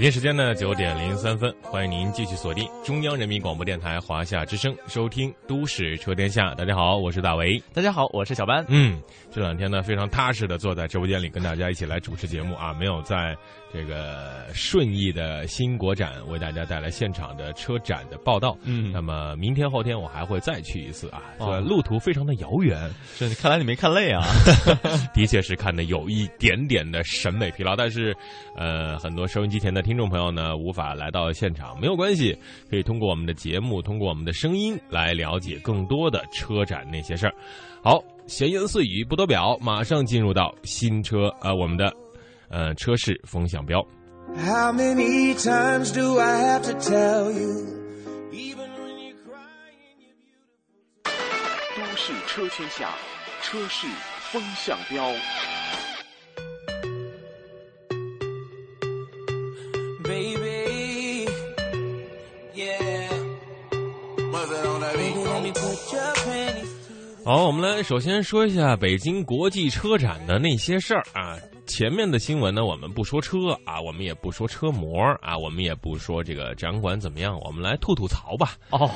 北京时间呢九点零三分，欢迎您继续锁定中央人民广播电台华夏之声，收听《都市车天下》。大家好，我是大为。大家好，我是小班。嗯，这两天呢非常踏实的坐在直播间里跟大家一起来主持节目啊，没有在这个顺义的新国展为大家带来现场的车展的报道。嗯那么明天后天我还会再去一次啊，哦路途非常的遥远，是，看来你没看累啊。的确是看的有一点点的审美疲劳，但是，呃，很多收音机前的听众朋友呢，无法来到现场，没有关系，可以通过我们的节目，通过我们的声音来了解更多的车展那些事儿。好，闲言碎语不多表，马上进入到新车呃我们的呃车市风向标。How many times do I have to tell you? Even when you're crying, you're beautiful. 都市车天下，车市风向标。Baby, yeah. 好，我们来首先说一下北京国际车展的那些事儿啊。前面的新闻呢，我们不说车啊，我们也不说车模啊，我们也不说这个展馆怎么样，我们来吐吐槽吧。哦，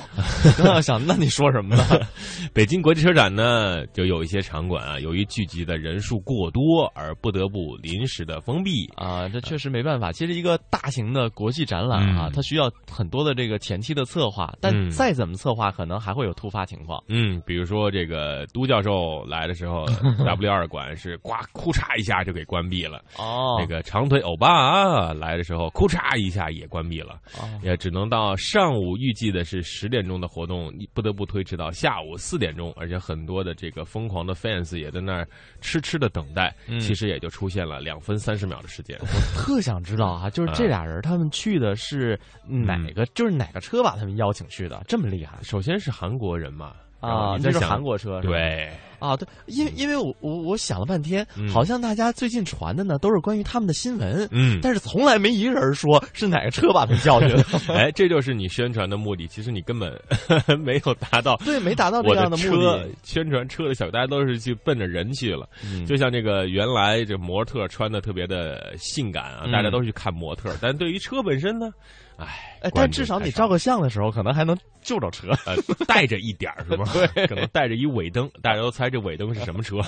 刚要想，那你说什么呢？北京国际车展呢，就有一些场馆啊，由于聚集的人数过多，而不得不临时的封闭。啊，这确实没办法。其实一个大型的国际展览啊，嗯它需要很多的这个前期的策划，嗯但再怎么策划，可能还会有突发情况。嗯，比如说这个都教授来的时候，W 二馆是呱哭嚓一下就给关闭了。哦那个长腿欧巴啊来的时候，库嚓一下也关闭了，哦也只能到上午预计的是十点钟的活动，你不得不推迟到下午四点钟，而且很多的这个疯狂的 fans 也在那儿痴痴的等待，嗯其实也就出现了两分三十秒的时间。我特想知道啊，就是这俩人他们去的是哪个，就是哪个车把他们邀请去的，这么厉害首先是韩国人嘛，啊？这是韩国车？对，啊，对，因为因为我我我想了半天，嗯好像大家最近传的呢都是关于他们的新闻，嗯，但是从来没一个人说是哪个车把他们叫去的。哎，这就是你宣传的目的，其实你根本 没有达到。对，没达到这我样目的车的。宣传车的小，大家都是去奔着人去了。嗯就像这个原来这模特穿的特别的性感啊，嗯大家都去看模特，但对于车本身呢，哎，但至少你照个相的时候，可能还能救着车。呃带着一点儿是吧？可能带着一尾灯，大家都猜这尾灯是什么车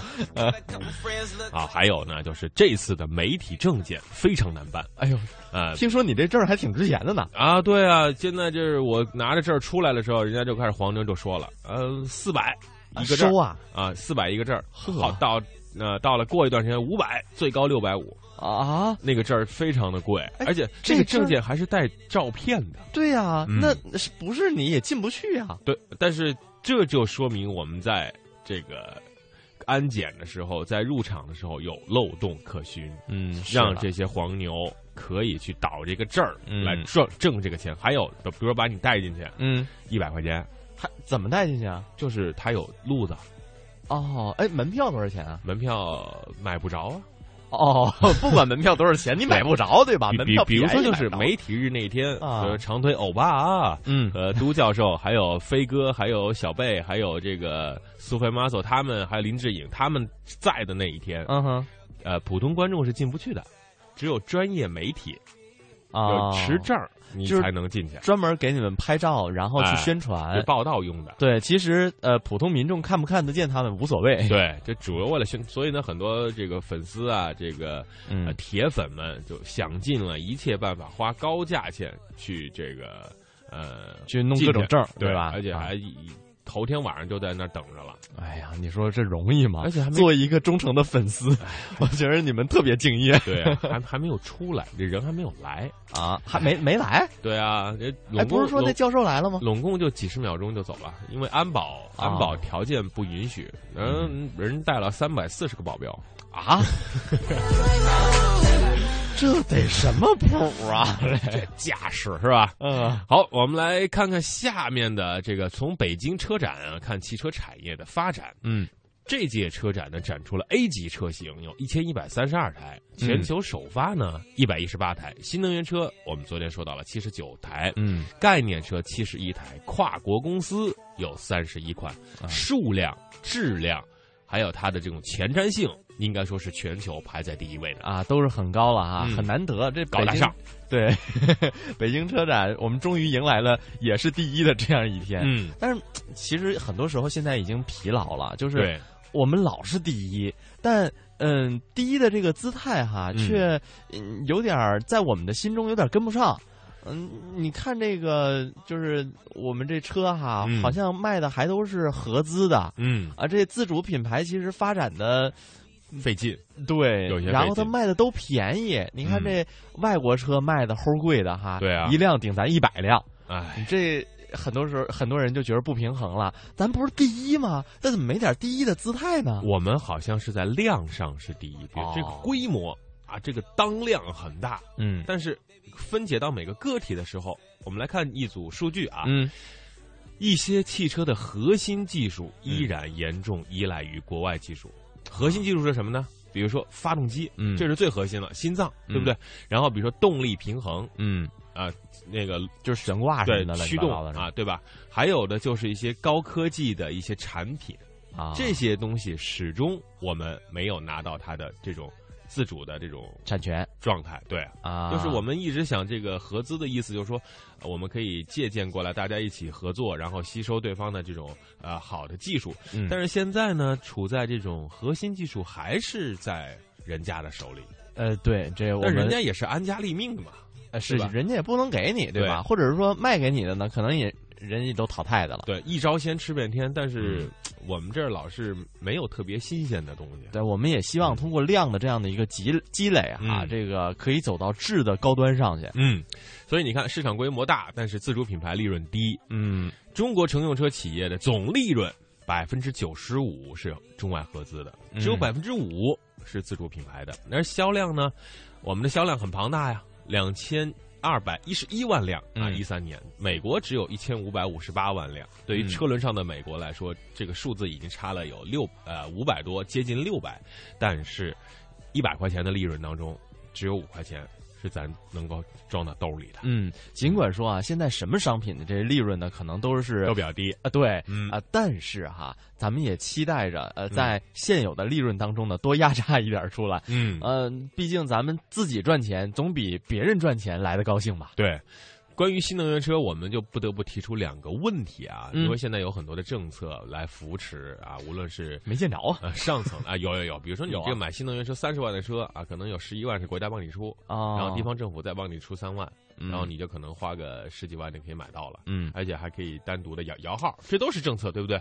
啊？还有呢，就是这次的媒体证件非常难办哎呦，啊。听说你这证儿还挺值钱的呢。啊，对啊，现在就是我拿着证儿出来的时候，人家就开始黄牛就说了，呃，四百一个证啊啊，四百一个证好到呃到了过一段时间五百，最高六百五，啊！那个证儿非常的贵，哎而且这个证件还是带照片的。对呀、嗯那是不是你也进不去呀、对，但是这就说明我们在这个安检的时候，在入场的时候有漏洞可循，嗯，让这些黄牛可以去倒这个证儿、嗯来挣挣这个钱。还有，比如说把你带进去嗯，一百块钱，还怎么带进去啊？就是他有路子，哦，哎，门票多少钱啊？门票买不着啊。哦，不管门票多少钱，你买不着，对吧？比门票比比如说就是媒体日那天，啊。呃，长腿欧巴啊，嗯。呃都教授，还有飞哥，还有小贝，还有这个苏菲玛索他们，还有林志颖他们在的那一天，嗯哼。呃，普通观众是进不去的，只有专业媒体啊有持证儿你才能进去，专门给你们拍照，然后去哎宣传是。报道用的。对，其实呃，普通民众看不看得见他们无所谓。对，这主要为了宣，所以呢，很多这个粉丝啊，这个呃嗯，铁粉们就想尽了一切办法，花高价钱去这个呃去弄各种证，对吧？而且啊还一头天晚上就在那儿等着了。哎呀，你说这容易吗？而且还没作为一个忠诚的粉丝，我觉得你们特别敬业对啊，还还没有出来，这人还没有来。啊，还没没来？对啊，这哎，不是说那教授来了吗？拢共就几十秒钟就走了，因为安保啊安保条件不允许，人人带了三百四十个保镖。啊，这得什么谱啊？这架势是吧？嗯好，我们来看看下面的这个从北京车展啊看汽车产业的发展。嗯这届车展呢展出了 A 级车型有一千一百三十二台，全球首发呢一百一十八台，新能源车我们昨天说到了七十九台，嗯概念车七十一台，跨国公司有三十一款，啊数量、质量，还有它的这种前瞻性，应该说是全球排在第一位的。啊，都是很高了啊，嗯很难得。这高大上，对，北京车展，我们终于迎来了也是第一的这样一天。嗯，但是其实很多时候现在已经疲劳了，就是，我们老是第一，但嗯，第一的这个姿态哈，嗯却嗯有点在我们的心中有点跟不上。嗯，你看这个，就是我们这车哈，嗯好像卖的还都是合资的嗯，啊。这自主品牌其实发展的费劲，对有些，然后它卖的都便宜。你看嗯这外国车卖的齁贵的哈，对啊一辆顶咱一百辆。哎，你这很多时候很多人就觉得不平衡了，咱不是第一吗？那怎么没点第一的姿态呢？我们好像是在量上是第一，这个规模啊，这个当量很大，嗯但是分解到每个个体的时候，我们来看一组数据啊，嗯一些汽车的核心技术依然严重依赖于国外技术。核心技术是什么呢？比如说发动机，嗯这是最核心了，心脏，嗯对不对？然后比如说动力平衡嗯，啊、那个就是悬挂什对么的，驱动啊，对吧？还有的就是一些高科技的一些产品，啊，这些东西始终我们没有拿到它的这种自主的这种产权状态。对，啊，就是我们一直想这个合资的意思，就是说，呃我们可以借鉴过来，大家一起合作，然后吸收对方的这种呃好的技术。嗯，但是现在呢，处在这种核心技术还是在人家的手里，呃，对，这我们但人家也是安家立命的嘛。呃是吧人家也不能给你，对吧？对或者是说卖给你的呢，可能也人家都淘汰的了。对，一招鲜吃遍天，但是嗯我们这儿老是没有特别新鲜的东西。对，我们也希望通过量的这样的一个积积累哈，嗯这个可以走到质的高端上去。嗯，所以你看，市场规模大，但是自主品牌利润低。嗯中国乘用车企业的总利润百分之九十五是中外合资的，只有嗯百分之五是自主品牌的。而销量呢，我们的销量很庞大呀，两千二百一十一万辆啊，嗯。一三年，美国只有一千五百五十八万辆。对于嗯。车轮上的美国来说，这个数字已经差了有六呃五百多，接近六百，但是一百块钱的利润当中，只有五块钱是咱能够装到兜里的，嗯，尽管说啊，现在什么商品的这利润呢，可能都是都比较低。啊，对，嗯啊，但是哈，咱们也期待着，呃，在现有的利润当中呢，多压榨一点出来。嗯呃、毕竟咱们自己赚钱总比别人赚钱来的高兴吧？对，关于新能源车，我们就不得不提出两个问题啊，嗯。因为现在有很多的政策来扶持啊，无论是。没见着啊。呃，上层啊，有有有，比如说你这个买新能源车三十万的车啊，可能有十一万是国家帮你出，啊，然后地方政府再帮你出三万，嗯，然后你就可能花个十几万就可以买到了，嗯。而且还可以单独的摇摇号，这都是政策，对不对？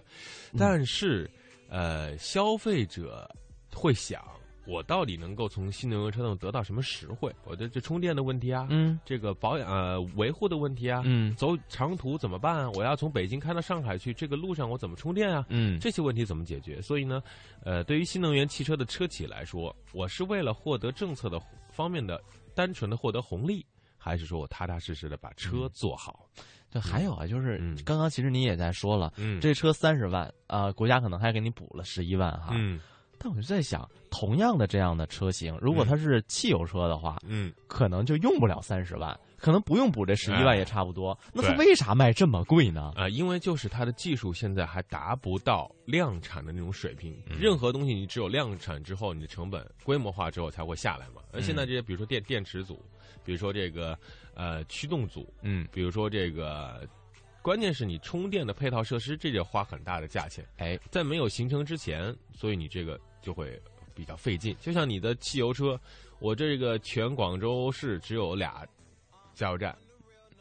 嗯。但是，呃，消费者会想，我到底能够从新能源车中得到什么实惠？我的这充电的问题啊，嗯这个保养呃维护的问题啊，嗯走长途怎么办啊？我要从北京开到上海去，这个路上我怎么充电啊？嗯这些问题怎么解决？所以呢，呃，对于新能源汽车的车企来说，我是为了获得政策的方面的单纯的获得红利，还是说我踏踏实实的把车做好？对，还有啊，就是嗯刚刚其实你也在说了，嗯这车三十万啊、国家可能还给你补了十一万哈。嗯但我就在想，同样的这样的车型，如果嗯它是汽油车的话，嗯，可能就用不了三十万，可能不用补这十一万哎也差不多。那它为啥卖这么贵呢？啊、因为就是它的技术现在还达不到量产的那种水平。嗯任何东西你只有量产之后，你的成本规模化之后才会下来嘛。而嗯现在这些，比如说电电池组，比如说这个呃驱动组，嗯，比如说这个，关键是你充电的配套设施，这就花很大的价钱。哎，在没有形成之前，所以你这个就会比较费劲。就像你的汽油车，我这个全广州市只有俩加油站，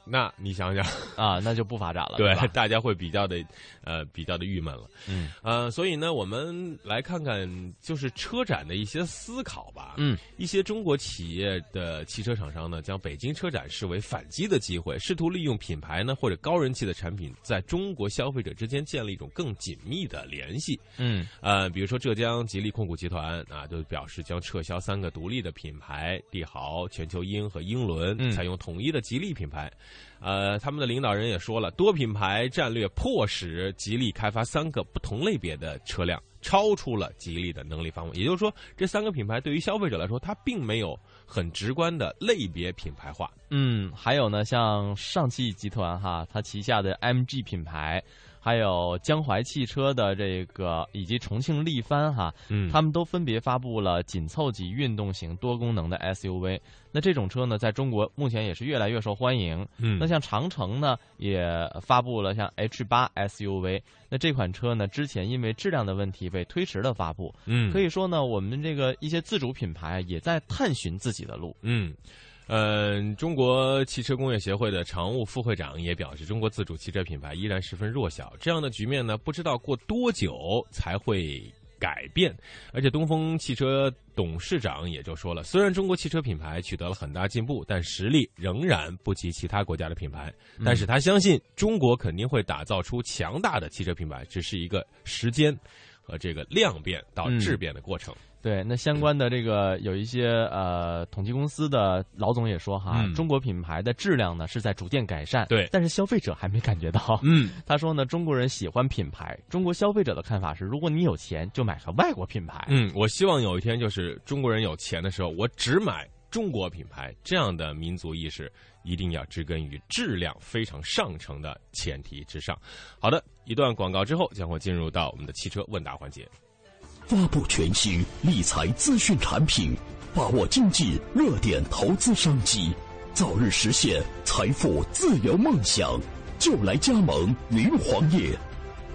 那你想想，啊，那就不发展了，对？大家会比较的呃比较的郁闷了。嗯呃，所以呢，我们来看看就是车展的一些思考吧。嗯，一些中国企业的汽车厂商呢，将北京车展视为反击的机会，试图利用品牌呢或者高人气的产品，在中国消费者之间建立一种更紧密的联系。嗯呃，比如说浙江吉利控股集团啊，就表示将撤销三个独立的品牌帝豪、全球鹰和英伦，嗯采用统一的吉利品牌。呃，他们的领导人也说了，多品牌战略迫使吉利开发三个不同类别的车辆，超出了吉利的能力范围。也就是说，这三个品牌对于消费者来说，它并没有很直观的类别品牌化。嗯，还有呢，像上汽集团哈，它旗下的 MG 品牌，还有江淮汽车的这个以及重庆力帆哈，嗯他们都分别发布了紧凑级运动型多功能的 SUV。那这种车呢，在中国目前也是越来越受欢迎。嗯那像长城呢，也发布了像 H 八 SUV。那这款车呢，之前因为质量的问题被推迟了发布。嗯可以说呢，我们这个一些自主品牌也在探寻自己的路。嗯，呃，中国汽车工业协会的常务副会长也表示，中国自主汽车品牌依然十分弱小，这样的局面呢，不知道过多久才会。改变，而且东风汽车董事长也就说了，虽然中国汽车品牌取得了很大进步，但实力仍然不及其他国家的品牌。但是他相信中国肯定会打造出强大的汽车品牌，只是一个时间和这个量变到质变的过程。对，那相关的这个有一些呃统计公司的老总也说哈，嗯中国品牌的质量呢是在逐渐改善，对但是消费者还没感觉到。嗯，他说呢，中国人喜欢品牌，中国消费者的看法是，如果你有钱，就买个外国品牌。嗯，我希望有一天就是中国人有钱的时候，我只买中国品牌，这样的民族意识一定要植根于质量非常上乘的前提之上。好的，一段广告之后，将会进入到我们的汽车问答环节。发布全新理财资讯产品，把握经济热点投资商机，早日实现财富自由梦想，就来加盟云黄业。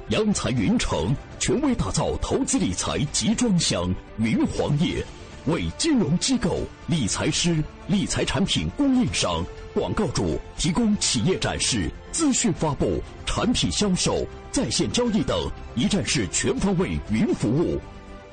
洋财云城权威打造投资理财集装箱云黄业，为金融机构、理财师、理财产品供应商、广告主提供企业展示、资讯发布、产品销售、在线交易等一站式全方位云服务。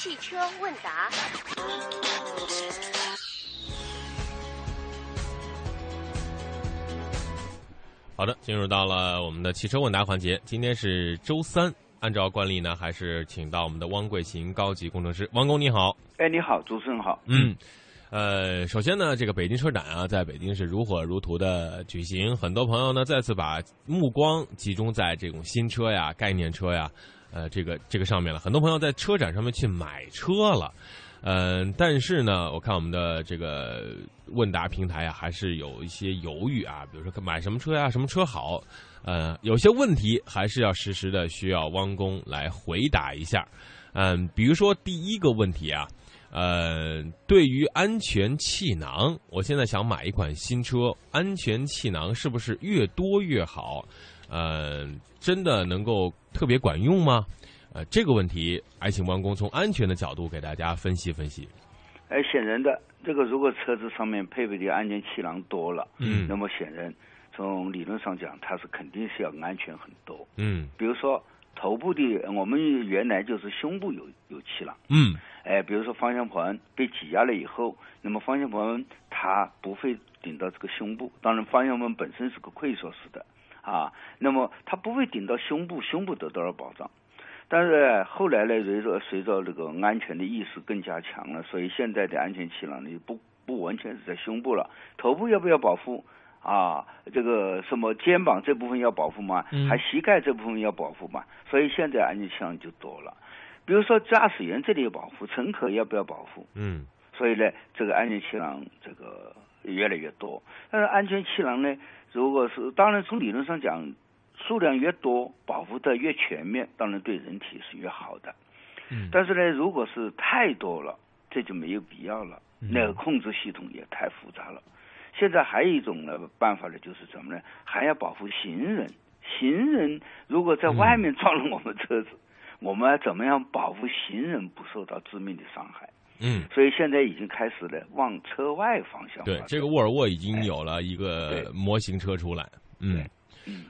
汽车问答。好的，进入到了我们的汽车问答环节。今天是周三，按照惯例呢，还是请到我们的汪贵琴高级工程师。汪工你好，哎，你好，主持人好。嗯，呃，首先呢，这个北京车展啊，在北京是如火如荼的举行，很多朋友呢再次把目光集中在这种新车呀、概念车呀，呃，这个这个上面了。很多朋友在车展上面去买车了。嗯、但是呢，我看我们的这个问答平台啊，还是有一些犹豫啊，比如说买什么车呀，什么车好，呃，有些问题还是要实时的需要汪工来回答一下。嗯，比如说第一个问题啊，呃，对于安全气囊，我现在想买一款新车，安全气囊是不是越多越好？呃，真的能够特别管用吗？呃，这个问题，还请王工从安全的角度给大家分析分析。哎，显然的，这个如果车子上面配备的安全气囊多了，嗯那么显然从理论上讲，它是肯定是要安全很多。嗯比如说头部的，我们原来就是胸部有有气囊，嗯哎，比如说方向盘被挤压了以后，那么方向盘它不会顶到这个胸部，当然方向盘本身是个溃缩式的啊，那么它不会顶到胸部，胸部得到了保障。但是后来呢，随着随着这个安全的意识更加强了，所以现在的安全气囊呢不不完全是在胸部了，头部要不要保护？啊，这个什么肩膀这部分要保护吗？嗯还膝盖这部分要保护吗？所以现在安全气囊就多了。比如说驾驶员这里有保护，乘客要不要保护？嗯所以呢，这个安全气囊这个越来越多。但是安全气囊呢，如果是当然从理论上讲，数量越多，保护的越全面，当然对人体是越好的。嗯但是呢，如果是太多了，这就没有必要了。嗯那个控制系统也太复杂了。现在还有一种呢办法呢，就是什么呢？还要保护行人。行人如果在外面撞了我们车子，我们怎么样保护行人不受到致命的伤害？嗯，所以现在已经开始了往车外方向。，对这个沃尔沃已经有了一个模型车出来。嗯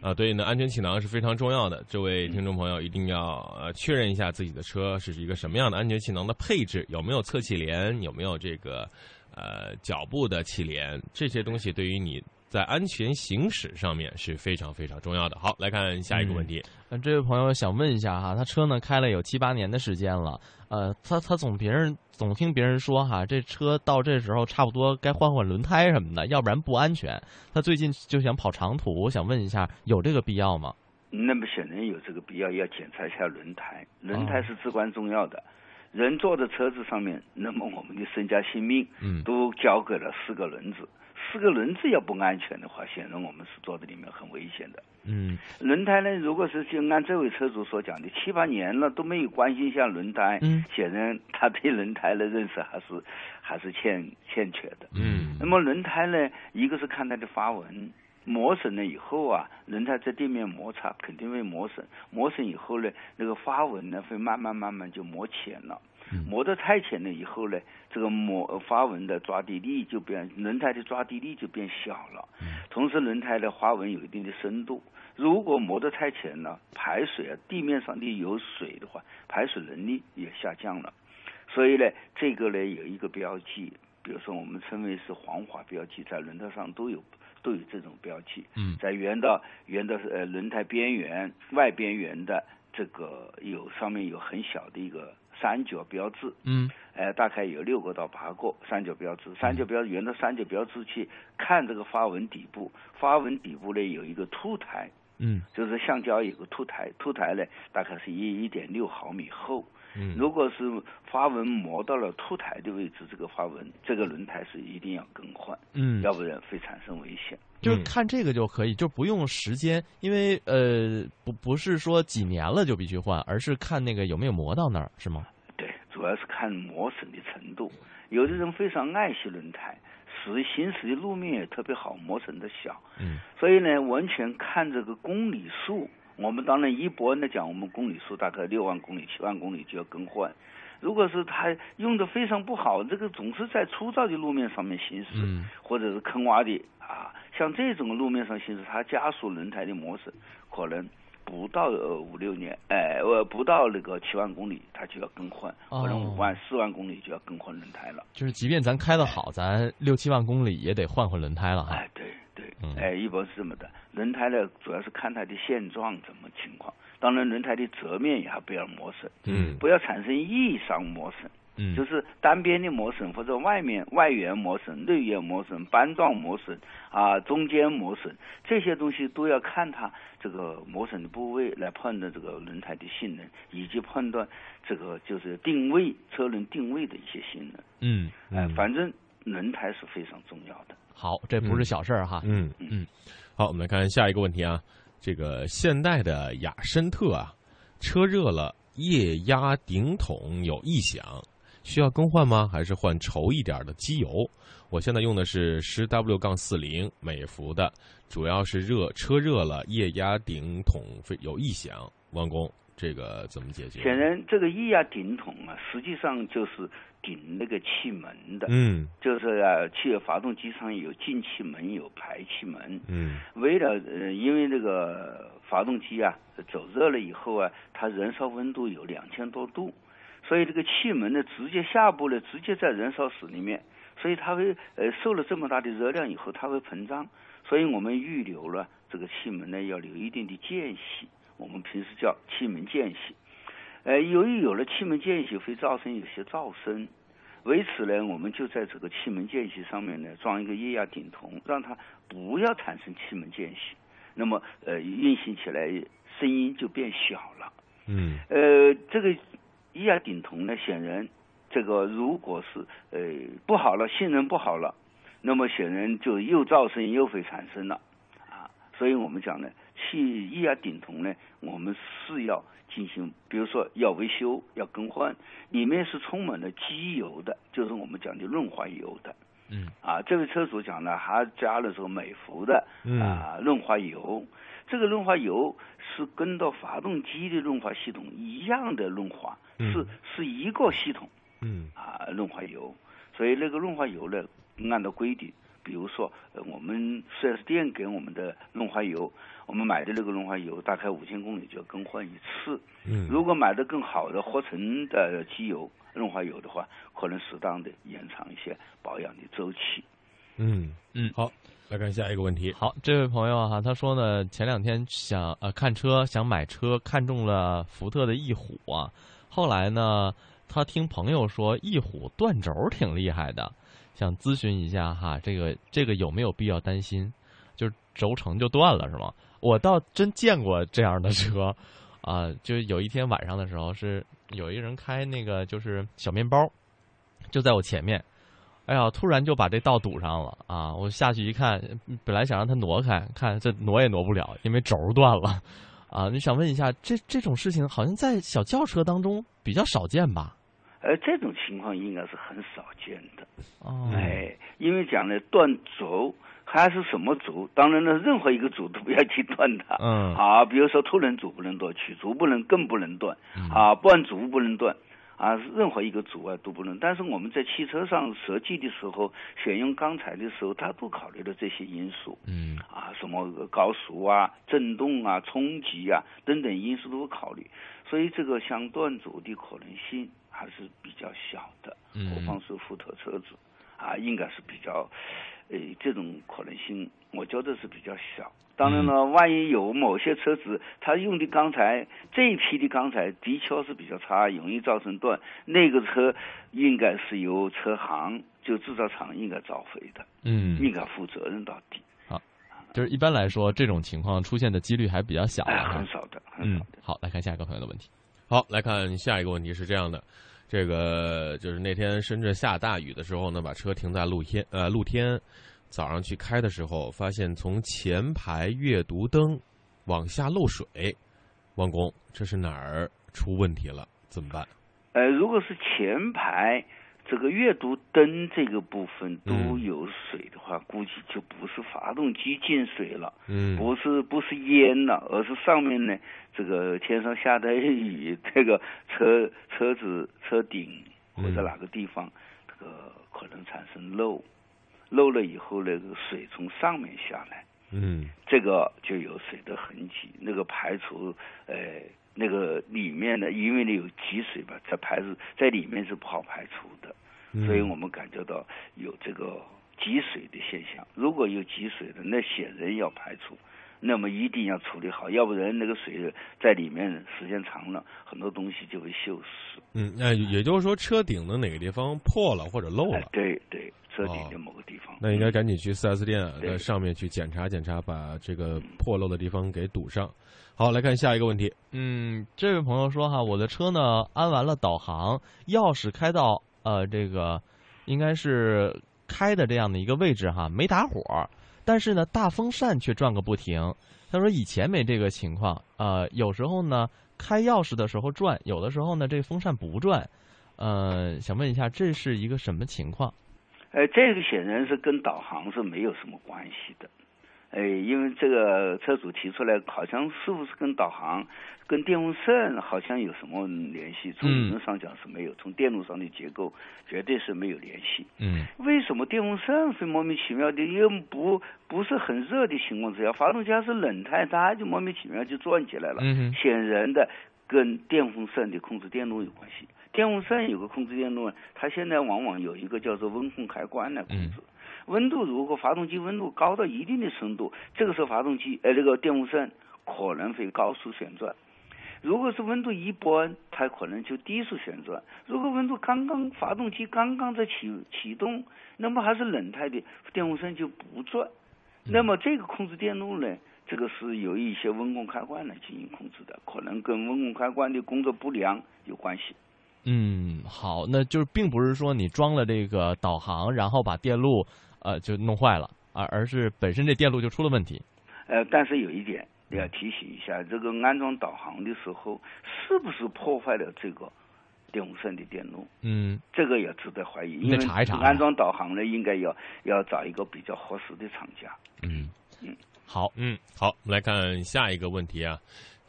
啊，对呢，安全气囊是非常重要的。这位听众朋友一定要呃确认一下自己的车是一个什么样的安全气囊的配置，有没有侧气帘，有没有这个呃脚部的气帘，这些东西对于你在安全行驶上面是非常非常重要的。好，来看下一个问题。那这位朋友想问一下哈，他车呢开了有七八年的时间了，呃，他他总别人总听别人说哈，这车到这时候差不多该换换轮胎什么的，要不然不安全。他最近就想跑长途，我想问一下，有这个必要吗？那么显然有这个必要，要检查一下轮胎，轮哦胎是至关重要的。人坐在车子上面，那么我们的身家性命嗯都交给了四个轮子。四个轮子要不安全的话，显然我们是坐在里面很危险的。嗯轮胎呢，如果是就按这位车主所讲的，七八年了都没有关心一下轮胎，嗯显然他对轮胎的认识还是还是欠欠缺的。嗯那么轮胎呢，一个是看它的花纹，磨损了以后啊，轮胎在地面摩擦肯定会磨损，磨损以后呢，那个花纹呢会慢慢慢慢就磨浅了。磨得太浅了以后呢，这个磨呃花纹的抓地力就变，轮胎的抓地力就变小了。同时，轮胎的花纹有一定的深度，如果磨得太浅了，排水啊，地面上的有水的话，排水能力也下降了。所以呢，这个呢有一个标记，比如说我们称为是黄滑标记，在轮胎上都有都有这种标记。嗯在圆的圆的呃轮胎边缘外边缘的这个有上面有很小的一个三角标志，嗯。呃，大概有六个到八个三角标志，三角标沿着三角标志去看这个花纹底部，花纹底部呢有一个凸台，嗯。就是橡胶有个凸台，凸台呢大概是一一点六毫米厚。嗯。如果是花纹磨到了凸台的位置，这个花纹这个轮胎是一定要更换，嗯，要不然会产生危险。就是看这个就可以，就不用时间，因为呃不不是说几年了就必须换，而是看那个有没有磨到那儿，是吗？对，主要是看磨损的程度。有的人非常爱惜轮胎，使行驶的路面也特别好，磨损的小。嗯，所以呢，完全看这个公里数。我们当然一般来讲，我们公里数大概六万公里、七万公里就要更换。如果是他用的非常不好，这个总是在粗糙的路面上面行驶，嗯或者是坑洼的啊，像这种路面上行驶，它加速轮胎的磨损，可能不到呃五六年，哎呃不到那个七万公里，它就要更换，哦可能五万、四万公里就要更换轮胎了。就是即便咱开的好，咱六七万公里也得换换轮胎了哈。哎，对对嗯，哎，一般是这么的。轮胎呢，主要是看它的现状怎么情况。当然，轮胎的侧面也还不要磨损，嗯不要产生异伤磨损，嗯，就是单边的磨损或者外面外缘磨损、内缘磨损、斑状磨损啊、中间磨损这些东西都要看它这个磨损的部位来判断这个轮胎的性能，以及判断这个就是定位车轮定位的一些性能。嗯哎、嗯反正轮胎是非常重要的。好，这不是小事儿哈。嗯嗯，好，我们来看下一个问题啊。这个现代的雅绅特啊，车热了，液压顶筒有异响，需要更换吗？还是换稠一点的机油？我现在用的是十 W 杠四零美孚的，主要是热车热了，液压顶筒非有异响。王工这个怎么解决？显然，这个液压顶筒啊，实际上就是顶那个气门的。嗯就是啊，汽车发动机上有进气门，有排气门。嗯为了呃，因为这个发动机啊走热了以后啊，它燃烧温度有两千多度，所以这个气门呢直接下部呢直接在燃烧室里面，所以它会呃受了这么大的热量以后，它会膨胀，所以我们预留了这个气门呢要留一定的间隙，我们平时叫气门间隙。呃，由于有了气门间隙，会造成有些噪声。为此呢，我们就在这个气门间隙上面呢装一个液压顶筒，让它不要产生气门间隙。那么，呃，运行起来声音就变小了。嗯呃，这个液压顶筒呢，显然这个如果是呃不好了，性能不好了，那么显然就又噪声又会产生了啊。所以我们讲呢，气液压顶筒呢，我们是要进行，比如说要维修、要更换，里面是充满了机油的，就是我们讲的润滑油的。嗯啊，这位车主讲呢，还加了这个美孚的嗯啊润滑油，这个润滑油是跟到发动机的润滑系统一样的润滑，嗯是是一个系统嗯。啊润滑油，所以那个润滑油呢，按照规定，比如说呃我们 4S 店给我们的润滑油，我们买的那个润滑油大概五千公里就要更换一次，嗯。如果买的更好的合成的机油润滑油的话，可能适当的延长一些保养的周期。嗯。嗯。好，来看下一个问题。好，这位朋友哈、他说呢，前两天想呃看车，想买车，看中了福特的翼虎啊。后来呢，他听朋友说翼虎断轴挺厉害的，想咨询一下哈，这个这个有没有必要担心？就是轴承就断了是吗？我倒真见过这样的车，啊，就有一天晚上的时候，是有一个人开那个就是小面包，就在我前面。哎呀，突然就把这道堵上了啊！我下去一看，本来想让他挪开，看这挪也挪不了，因为轴断了啊！你想问一下，这这种事情好像在小轿车当中比较少见吧？呃，这种情况应该是很少见的。哦，哎，因为讲呢，断轴还是什么轴？当然了，任何一个轴都不要去断它。嗯啊，比如说凸轮轴不能断，曲轴不能更不能断，嗯啊，断轴不能断。啊，任何一个阻碍都不能。但是我们在汽车上设计的时候，选用钢材的时候，它都考虑了这些因素。嗯啊，什么高速啊、震动啊、冲击啊等等因素都考虑，所以这个像断轴的可能性还是比较小的。嗯何况是福特车子啊，应该是比较，呃，这种可能性我觉得是比较小。当然了，万一有某些车子它用的钢材这一批的钢材的确是比较差，容易造成断，那个车应该是由车行就制造厂应该召回的，嗯，应该负责任到底。好就是一般来说，这种情况出现的几率还比较小很。少的，很嗯少的。，好，来看下一个朋友的问题。好，来看下一个问题是这样的，这个就是那天深圳下大雨的时候呢，把车停在露天呃露天，早上去开的时候，发现从前排阅读灯往下漏水，王工，这是哪儿出问题了？怎么办？呃，如果是前排这个阅读灯这个部分都嗯。有水的话，估计就不是发动机进水了，嗯，不是不是淹了，而是上面呢这个天上下的雨，这个车车子车顶或者嗯。哪个地方，这个可能产生漏，漏了以后那个水从上面下来。嗯这个就有水的痕迹，那个排除，呃，那个里面呢，因为你有积水吧，在排除在里面是不好排除的，嗯，所以我们感觉到有这个积水的现象。如果有积水的，那显然要排除，那么一定要处理好，要不然那个水在里面时间长了，很多东西就会锈蚀。嗯，那也就是说车顶的哪个地方破了或者漏哎了，，对对，车顶的某个地方。那应该赶紧去 4S 店对的上面去检查检查，把这个破漏的地方给堵上。好，来看下一个问题。嗯，这位朋友说哈，我的车呢安完了导航，钥匙开到呃这个应该是开的这样的一个位置哈，没打火，但是呢大风扇却转个不停。他说以前没这个情况，呃，有时候呢开钥匙的时候转，有的时候呢这个风扇不转。呃，想问一下，这是一个什么情况？呃，这个显然是跟导航是没有什么关系的。哎，因为这个车主提出来，好像是不是跟导航、跟电风扇好像有什么联系？从理论上讲是没有，从电路上的结构绝对是没有联系。嗯，为什么电风扇会莫名其妙的因为不不是很热的情况之下，发动机是冷态，它就莫名其妙就转起来了？嗯显然的跟电风扇的控制电路有关系。电风扇有个控制电路，它现在往往有一个叫做温控开关来控制。温度如果发动机温度高到一定的程度，这个时候发动机呃这个电风扇可能会高速旋转；如果是温度一般，它可能就低速旋转。如果温度刚刚发动机刚刚在启启动，那么还是冷态的，电风扇就不转。那么这个控制电路呢，这个是由一些温控开关来进行控制的，可能跟温控开关的工作不良有关系。嗯，好，那就是并不是说你装了这个导航，然后把电路呃就弄坏了，而而是本身这电路就出了问题。呃，但是有一点要提醒一下，这个安装导航的时候，是不是破坏了这个电风扇的电路？嗯，这个也值得怀疑，你因为查一查啊安装导航呢，应该要要找一个比较合适的厂家。嗯嗯，好，嗯，好，我们来看下一个问题啊。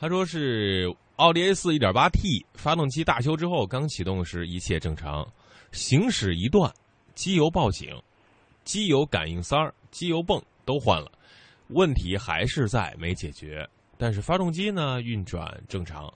他说是奥迪 A 四 1.8T 发动机大修之后刚启动时一切正常，行驶一段，机油报警，机油感应塞儿、机油泵都换了，问题还是在没解决。但是发动机呢运转正常，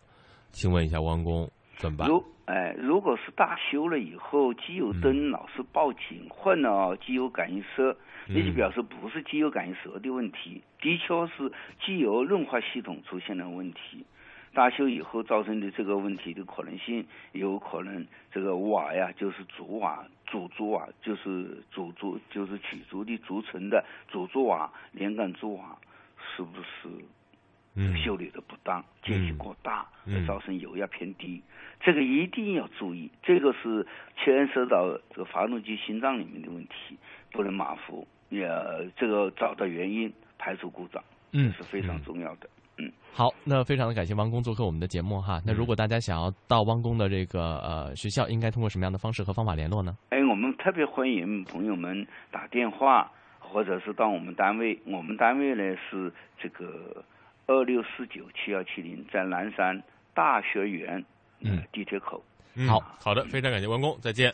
请问一下王工怎么办？如哎，如果是大修了以后，机油灯老是报警，换了机油感应塞，那就表示不是机油感应蛇的问题，的确是机油润滑系统出现了问题。大修以后造成的这个问题的可能性，有可能这个瓦呀，就是主瓦、主柱瓦，就是主柱，就是曲柱的组成的主柱瓦、连杆柱瓦，是不是嗯。修理的不当，间隙过大，嗯。造成油压偏低，这个一定要注意，这个是牵涉到这个发动机心脏里面的问题，不能马虎，也这个找到原因，排除故障，嗯是非常重要的。嗯，好，那非常的感谢汪工做客我们的节目哈。那如果大家想要到汪工的这个呃学校，应该通过什么样的方式和方法联络呢？哎，我们特别欢迎朋友们打电话，或者是到我们单位，我们单位呢是这个二六四九七幺七零，在南山大学园嗯地铁口。嗯好好的，非常感谢汪工，再见。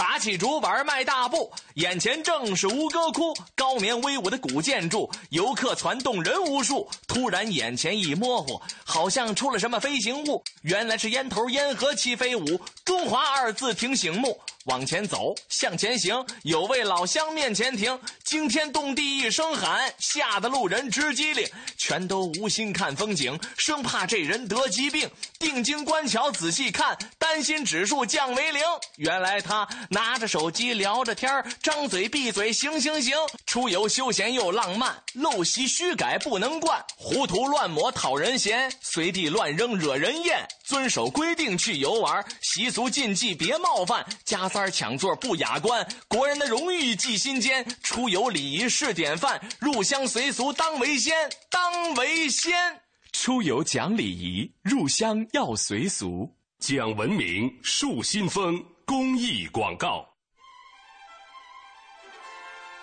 打起竹板迈大步，眼前正是吴哥窟，高棉威武的古建筑，游客攒动人无数。突然眼前一模糊，好像出了什么飞行物，原来是烟头烟盒齐飞舞，中华二字挺醒目。往前走，向前行，有位老乡面前停，惊天动地一声喊，吓得路人直机灵，全都无心看风景，生怕这人得疾病。定睛观瞧，仔细看，担心指数降为零。原来他拿着手机聊着天张嘴闭嘴行行行，出游休闲又浪漫，陋习虚改不能惯，糊涂乱抹讨人嫌，随地乱扔惹人厌。遵守规定去游玩，习俗禁忌别冒犯，加塞抢座不雅观，国人的荣誉记心间，出游礼仪是典范，入乡随俗当为先，当为先。出游讲礼仪，入乡要随俗。讲文明树新风公益广告。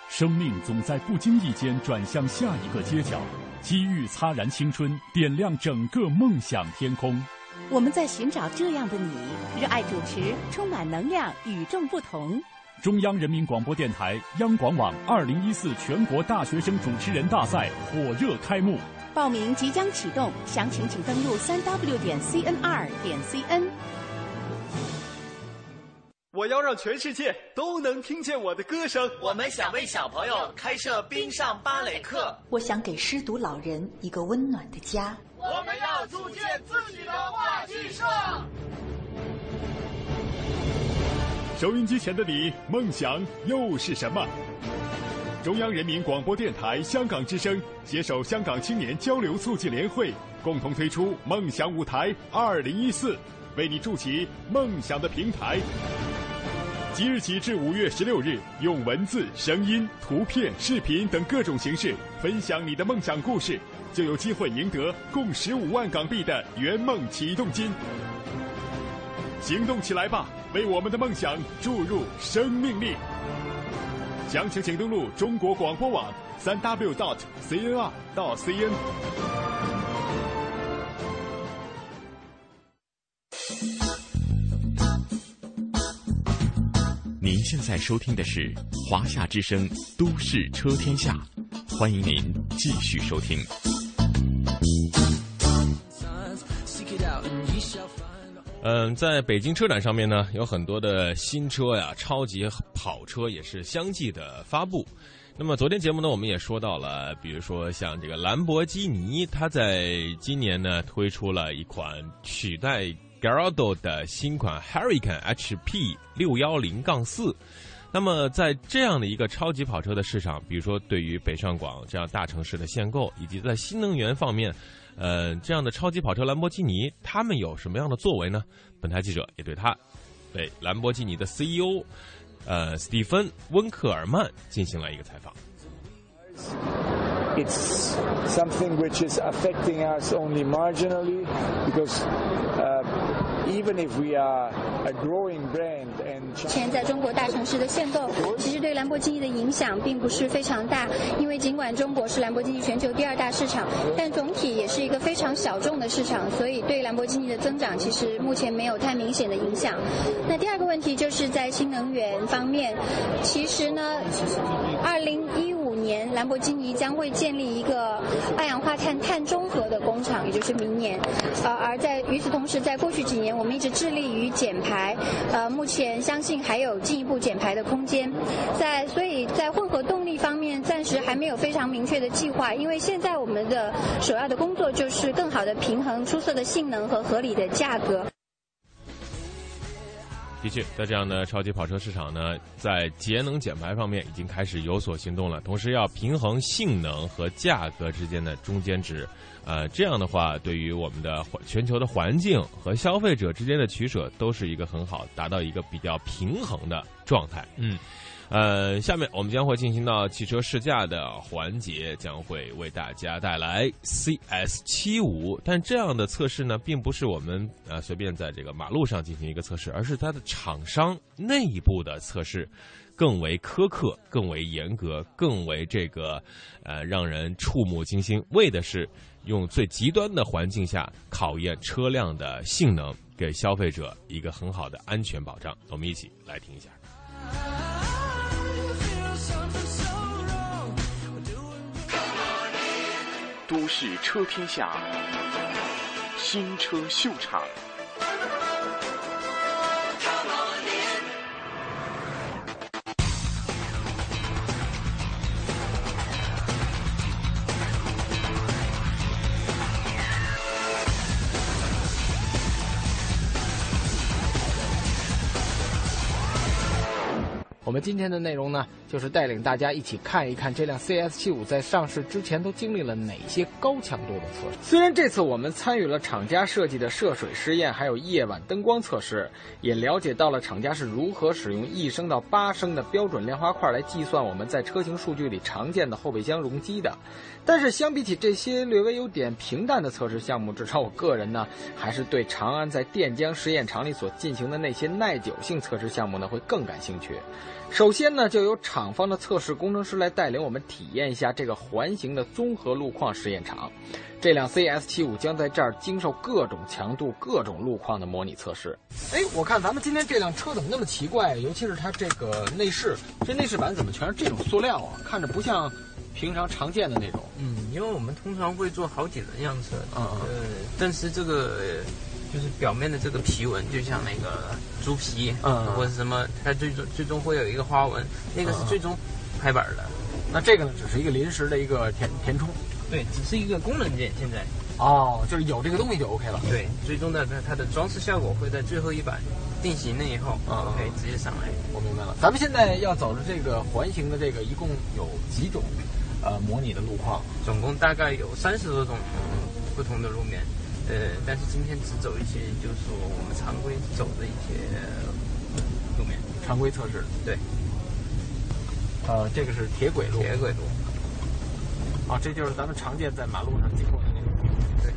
生命总在不经意间转向下一个街角，机遇擦燃青春，点亮整个梦想天空。我们在寻找这样的你，热爱主持，充满能量，与众不同。中央人民广播电台央广网二零一四全国大学生主持人大赛火热开幕，报名即将启动，详情请登录三 w 点 cnr 点 cn。我要让全世界都能听见我的歌声。我们想为小朋友开设冰上芭蕾课。我想给失独老人一个温暖的家。我们要组建自己的话剧社。收音机前的你，梦想又是什么？中央人民广播电台香港之声携手香港青年交流促进联会，共同推出“梦想舞台二零一四”，为你筑起梦想的平台。即日起至五月十六日，用文字、声音、图片、视频等各种形式分享你的梦想故事，就有机会赢得共十五万港币的圆梦启动金。行动起来吧，为我们的梦想注入生命力！详情请登录中国广播网三 w dot cnr 到 cn。您现在收听的是华夏之声《都市车天下》，欢迎您继续收听。嗯，在北京车展上面呢，有很多的新车呀，超级跑车也是相继的发布。那么昨天节目呢，我们也说到了，比如说像这个兰博基尼，它在今年呢推出了一款取代 Gallardo 的新款 Hurricane HP 六幺零杠四。那么在这样的一个超级跑车的市场，比如说对于北上广这样大城市的限购，以及在新能源方面。呃，这样的超级跑车兰博基尼，他们有什么样的作为呢？本台记者也对他，对兰博基尼的 CEO，呃，斯蒂芬·温克尔曼进行了一个采访。It's something which is affecting us only marginally because. Even if we are a growing brand and 前在中国大城市的限购，其实对兰博基尼的影响并不是非常大，因为尽管中国是兰博基尼全球第二大市场，但总体也是一个非常小众的市场，所以对兰博基尼的增长其实目前没有太明显的影响。那第二个问题就是在新能源方面，其实呢，二零一五年兰博基尼将会建立一个二氧化碳碳中和的工厂，也就是明年。呃，而在与此同时，在过去几年，我们一直致力于减排，呃，目前相信还有进一步减排的空间。在所以，在混合动力方面，暂时还没有非常明确的计划，因为现在我们的首要的工作就是更好的平衡出色的性能和合理的价格。的确，在这样的超级跑车市场呢，在节能减排方面已经开始有所行动了，同时要平衡性能和价格之间的中间值。呃，这样的话，对于我们的全球的环境和消费者之间的取舍，都是一个很好达到一个比较平衡的状态。嗯，呃，下面我们将会进行到汽车试驾的环节，将会为大家带来 CS 七五。但这样的测试呢，并不是我们呃随便在这个马路上进行一个测试，而是它的厂商内部的测试。更为苛刻，更为严格，更为这个，呃，让人触目惊心。为的是用最极端的环境下考验车辆的性能，给消费者一个很好的安全保障。我们一起来听一下。都市车天下，新车秀场。我们今天的内容呢，就是带领大家一起看一看这辆 CS 七五在上市之前都经历了哪些高强度的测试。虽然这次我们参与了厂家设计的涉水试验，还有夜晚灯光测试，也了解到了厂家是如何使用一升到八升的标准量化块来计算我们在车型数据里常见的后备箱容积的。但是相比起这些略微有点平淡的测试项目，至少我个人呢，还是对长安在电浆试验场里所进行的那些耐久性测试项目呢，会更感兴趣。首先呢，就由厂方的测试工程师来带领我们体验一下这个环形的综合路况试验场。这辆 CS75 将在这儿经受各种强度、各种路况的模拟测试。哎，我看咱们今天这辆车怎么那么奇怪？尤其是它这个内饰，这内饰板怎么全是这种塑料啊？看着不像平常常见的那种。嗯，因为我们通常会做好几轮样车。嗯嗯。呃，但是这个。就是表面的这个皮纹，就像那个猪皮，嗯，或者什么，它最终最终会有一个花纹，那个是最终拍板的。那这个呢，只是一个临时的一个填填充。对，只是一个功能键。现在哦，就是有这个东西就 OK 了。对，最终的它它的装饰效果会在最后一版定型了以后，嗯，OK，直接上来。我明白了。咱们现在要走的这个环形的这个，一共有几种呃模拟的路况？总共大概有三十多种不同的路面。呃，但是今天只走一些，就是说我们常规走的一些路面，常规测试。对。呃，这个是铁轨路。铁轨路。啊，这就是咱们常见在马路上经过的那种。对。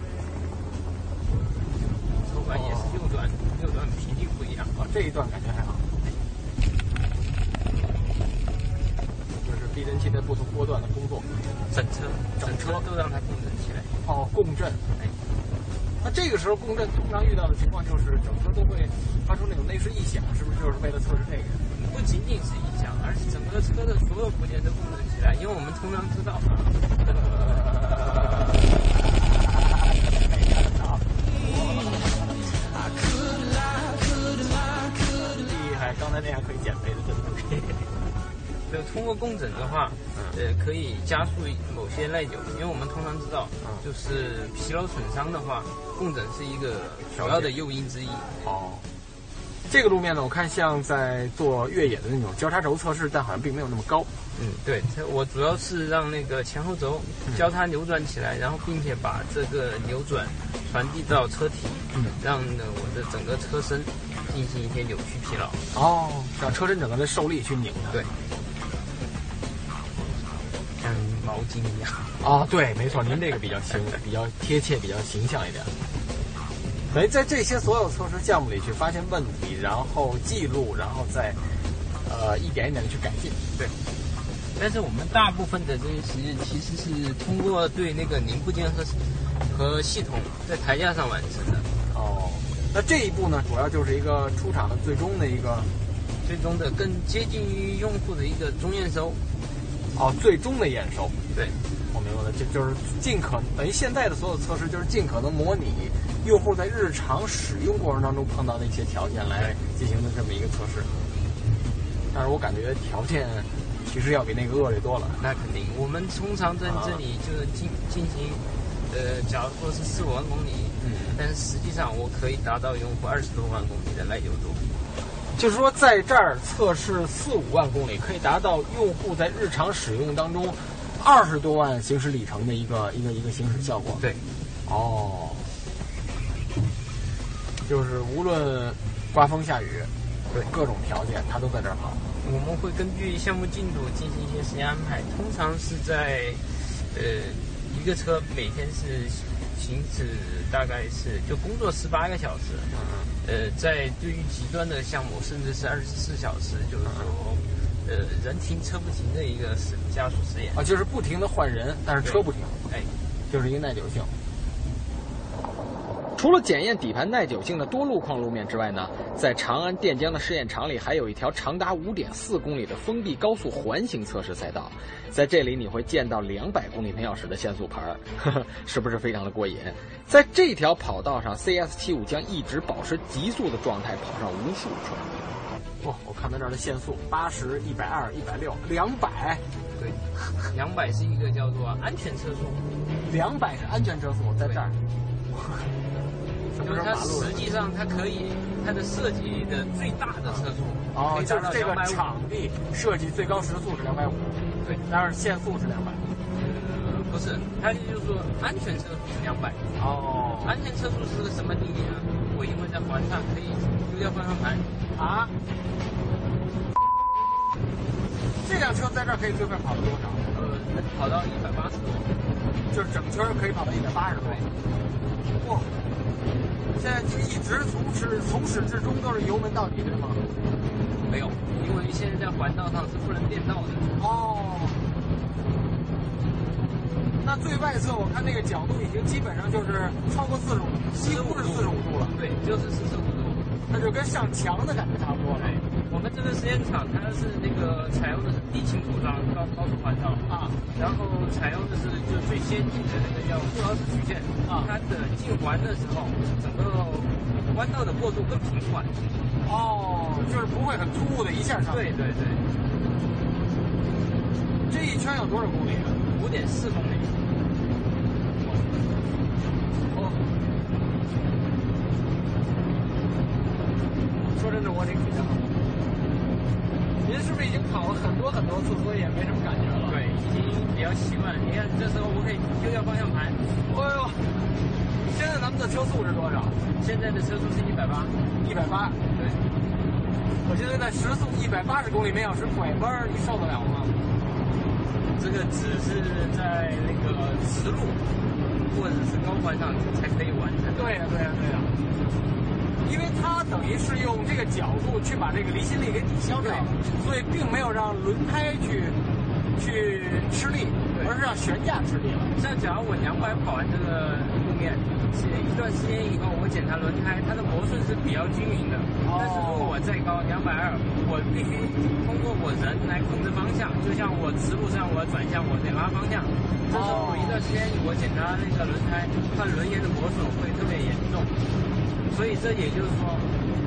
后边也是右转，右转频率不一样。啊，这一段感觉还好。就是避震器在不同波段的工作。整车，整车都让它共振起来。哦，共振。哎。那这个时候共振通常遇到的情况就是整车都会发出那种内饰异响，是不是就是为了测试这个？不仅仅是异响，而且整个车的所有部件都共振起来，因为我们通常知道。通过共振的话，呃，可以加速某些耐久，因为我们通常知道，就是疲劳损伤的话，共振是一个主要的诱因之一。哦，这个路面呢，我看像在做越野的那种交叉轴测试，但好像并没有那么高。嗯，对，我主要是让那个前后轴交叉扭转起来，然后并且把这个扭转传递到车体，嗯，让呢我的整个车身进行一些扭曲疲劳。哦，让车身整个的受力去拧它。对。像毛巾一样啊，对，没错，您这个比较形，比较贴切，比较形象一点。等于在这些所有测试项目里去发现问题，然后记录，然后再呃一点一点的去改进。对。但是我们大部分的这些实验其实是通过对那个零部件和和系统在台架上完成的。哦。那这一步呢，主要就是一个出厂的最终的一个，最终的更接近于用户的一个终验收。哦，最终的验收，对，我明白了，这就是尽可能等于现在的所有测试，就是尽可能模拟用户在日常使用过程当中碰到的一些条件来进行的这么一个测试。但是我感觉条件其实要比那个恶劣多了。那肯定，我们通常在这里就是进进行，呃，假如说是四五万公里，嗯，但是实际上我可以达到用户二十多万公里的耐久度。就是说，在这儿测试四五万公里，可以达到用户在日常使用当中二十多万行驶里程的一个一个一个行驶效果。对，哦，就是无论刮风下雨，对各种条件，它都在这儿跑。我们会根据项目进度进行一些时间安排，通常是在呃一个车每天是行驶大概是就工作十八个小时。嗯。呃，在对于极端的项目，甚至是二十四小时，就是说，呃，人停车不停的一个实加速实验啊，就是不停的换人，但是车不停，哎，就是一个耐久性。除了检验底盘耐久性的多路况路面之外呢，在长安电江的试验场里，还有一条长达五点四公里的封闭高速环形测试赛道。在这里，你会见到两百公里每小时的限速牌，呵呵是不是非常的过瘾？在这条跑道上，CS 七五将一直保持极速的状态，跑上无数圈。哇，我看到这儿的限速八十一百二、一百六、两百，对，两百是一个叫做安全车速，两百是安全车速，在这儿。就是它实际上它可以，它的设计的最大的车速哦，就是这个场地设计最高时速是两百五，对，但是限速是两百。呃，不是，它就是说安全车速是两百。哦，安全车速是个什么定义呢？我因为在环上可以丢掉方向盘啊。这辆车在这儿可以最快跑到多少？呃，能跑到一百八十多，就是整圈可以跑到一百八十多。哇！现在就一直从始从始至终都是油门到底，对吗？没有，因为现在在环道上是不能变道的。哦。那最外侧我看那个角度已经基本上就是超过四十五，几乎是四十五度了。对，就是四十五度，那就跟上墙的感这个实验场它是那个采用的是地勤组装高高速环道啊，然后采用的是就最先进的那个叫布劳斯曲线啊，它的进环的时候整个弯道的过渡更平缓。哦，就是不会很突兀的一下上。对对对。这一圈有多少公里？五点四公里。车也没什么感觉了。对已经比较习惯了你看这时候我可以丢掉方向盘。哎呦现在咱们的车速是多少？现在的车速是一百八。一百八？对。我现在在时速一百八十公里每小时拐弯你受得了吗？这个只是在那个直路或者是高速上才可以完成对呀对呀对呀。因为它等于是用这个角度去把这个离心力给抵消掉，所以并没有让轮胎去去吃力，而是让悬架吃力了。像假如我两百跑完这个路面，一段时间以后我检查轮胎，它的磨损是比较均匀的。但是如果我再高两百二，我必须通来控制方向，就像我直路上我转向，我得拉方向。这时候一段时间我检查那个轮胎，它轮沿的磨损会特别严重。所以这也就是说，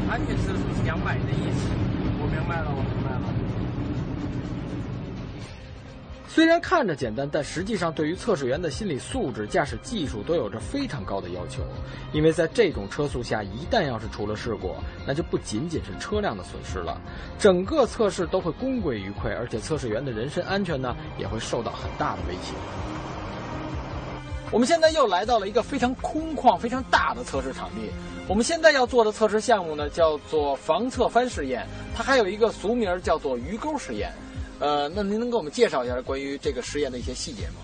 安全车速是两百的意思。我明白了，我虽然看着简单，但实际上对于测试员的心理素质、驾驶技术都有着非常高的要求。因为在这种车速下，一旦要是出了事故，那就不仅仅是车辆的损失了，整个测试都会功亏一篑，而且测试员的人身安全呢，也会受到很大的威胁。我们现在又来到了一个非常空旷、非常大的测试场地。我们现在要做的测试项目呢，叫做防侧翻试验，它还有一个俗名叫做鱼钩试验。呃，那您能给我们介绍一下关于这个实验的一些细节吗？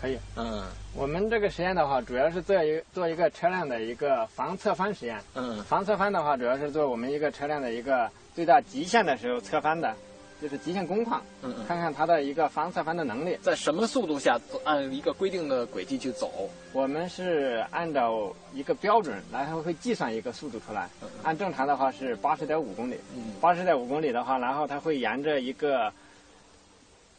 可以。嗯，我们这个实验的话，主要是做一做一个车辆的一个防侧翻实验。嗯，防侧翻的话，主要是做我们一个车辆的一个最大极限的时候侧翻的。就是极限工况，嗯嗯，看看它的一个防侧翻的能力，在什么速度下按一个规定的轨迹去走？我们是按照一个标准，然后会计算一个速度出来。按正常的话是八十点五公里，八十点五公里的话，然后它会沿着一个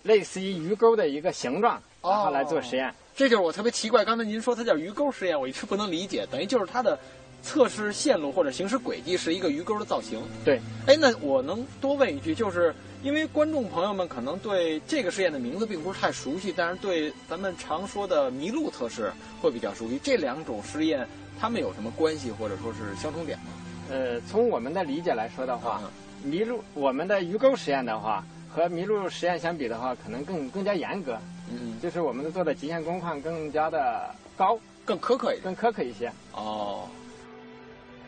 类似于鱼钩的一个形状，然后来做实验。这就是我特别奇怪，刚才您说它叫鱼钩实验，我一直不能理解，等于就是它的。测试线路或者行驶轨迹是一个鱼钩的造型。对，哎，那我能多问一句，就是因为观众朋友们可能对这个实验的名字并不是太熟悉，但是对咱们常说的麋鹿测试会比较熟悉。这两种实验它们有什么关系，或者说是相同点吗？呃，从我们的理解来说的话，麋鹿我们的鱼钩实验的话，和麋鹿实验相比的话，可能更更加严格。嗯，就是我们做的极限工况更加的高，更苛刻一点，更苛刻一些。哦。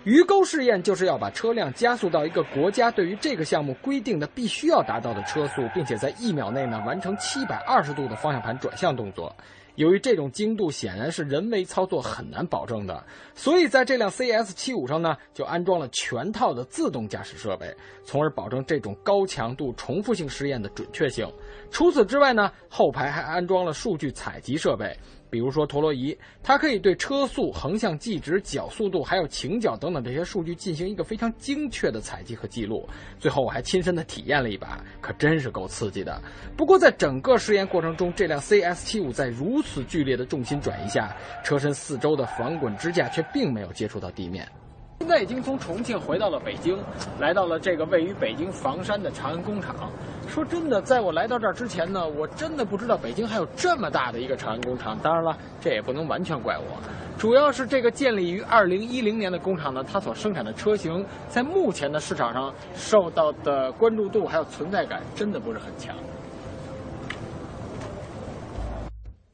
鱼钩试验就是要把车辆加速到一个国家对于这个项目规定的必须要达到的车速，并且在一秒内呢完成七百二十度的方向盘转向动作。由于这种精度显然是人为操作很难保证的，所以在这辆 CS 七五上呢就安装了全套的自动驾驶设备，从而保证这种高强度重复性试验的准确性。除此之外呢，后排还安装了数据采集设备。比如说陀螺仪，它可以对车速、横向计值、角速度，还有倾角等等这些数据进行一个非常精确的采集和记录。最后我还亲身的体验了一把，可真是够刺激的。不过在整个试验过程中，这辆 CS75 在如此剧烈的重心转移下，车身四周的防滚支架却并没有接触到地面。现在已经从重庆回到了北京，来到了这个位于北京房山的长安工厂。说真的，在我来到这儿之前呢，我真的不知道北京还有这么大的一个长安工厂。当然了，这也不能完全怪我，主要是这个建立于二零一零年的工厂呢，它所生产的车型在目前的市场上受到的关注度还有存在感真的不是很强。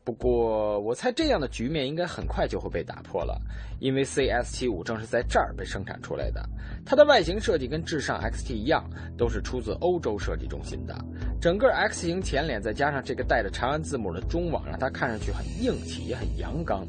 不过，我猜这样的局面应该很快就会被打破了，因为 CS 七五正是在这儿被生产出来的。它的外形设计跟至上 XT 一样，都是出自欧洲设计中心的。整个 X 型前脸再加上这个带着长安字母的中网，让它看上去很硬气，也很阳刚。